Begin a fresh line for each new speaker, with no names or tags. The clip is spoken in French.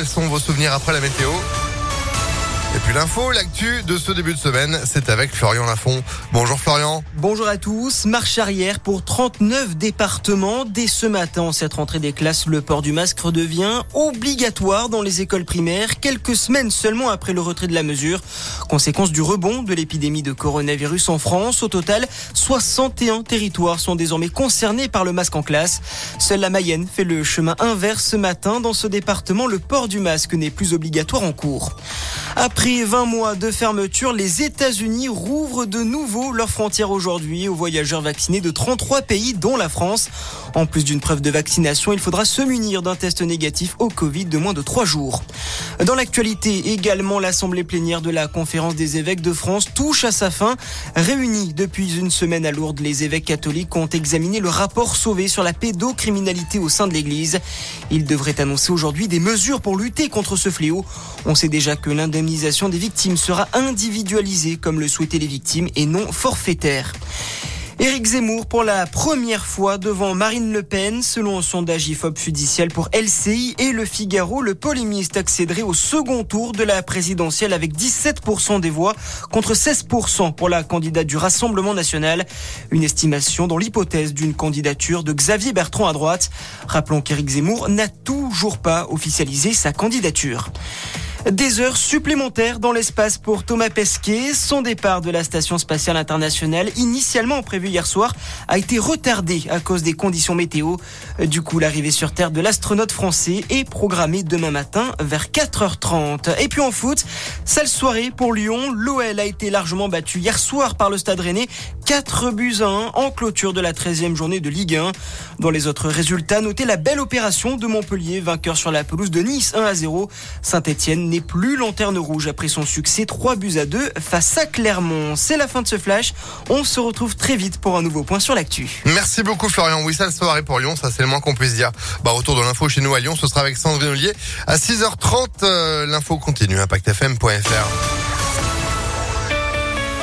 quels sont vos souvenirs après la météo? Et puis l'info, l'actu de ce début de semaine, c'est avec Florian Lafont. Bonjour Florian.
Bonjour à tous. Marche arrière pour 39 départements. Dès ce matin, cette rentrée des classes, le port du masque redevient obligatoire dans les écoles primaires, quelques semaines seulement après le retrait de la mesure. Conséquence du rebond de l'épidémie de coronavirus en France. Au total, 61 territoires sont désormais concernés par le masque en classe. Seule la Mayenne fait le chemin inverse ce matin. Dans ce département, le port du masque n'est plus obligatoire en cours. 20 mois de fermeture, les États-Unis rouvrent de nouveau leurs frontières aujourd'hui aux voyageurs vaccinés de 33 pays, dont la France. En plus d'une preuve de vaccination, il faudra se munir d'un test négatif au Covid de moins de 3 jours. Dans l'actualité, également, l'Assemblée plénière de la Conférence des évêques de France touche à sa fin. Réunis depuis une semaine à Lourdes, les évêques catholiques ont examiné le rapport sauvé sur la pédocriminalité au sein de l'Église. Ils devraient annoncer aujourd'hui des mesures pour lutter contre ce fléau. On sait déjà que l'un des victimes sera individualisée comme le souhaitaient les victimes et non forfaitaire. Éric Zemmour pour la première fois devant Marine Le Pen. Selon un sondage IFOP judiciel pour LCI et Le Figaro, le polémiste accéderait au second tour de la présidentielle avec 17% des voix contre 16% pour la candidate du Rassemblement national. Une estimation dans l'hypothèse d'une candidature de Xavier Bertrand à droite. Rappelons qu'Éric Zemmour n'a toujours pas officialisé sa candidature. Des heures supplémentaires dans l'espace pour Thomas Pesquet. Son départ de la Station spatiale internationale, initialement prévu hier soir, a été retardé à cause des conditions météo. Du coup, l'arrivée sur Terre de l'astronaute français est programmée demain matin vers 4h30. Et puis en foot, sale soirée pour Lyon. L'OL a été largement battu hier soir par le Stade Rennais. 4 buts à 1 en clôture de la 13e journée de Ligue 1. Dans les autres résultats, notez la belle opération de Montpellier, vainqueur sur la pelouse de Nice 1 à 0. Saint-Etienne n'est plus lanterne rouge après son succès 3 buts à 2 face à Clermont. C'est la fin de ce flash. On se retrouve très vite pour un nouveau point sur l'actu.
Merci beaucoup Florian. Oui, ça le soirée pour Lyon, ça c'est le moins qu'on puisse dire. Bah retour de l'info chez nous à Lyon, ce sera avec Sandrine Ollier à 6h30. Euh, l'info continue impactfm.fr.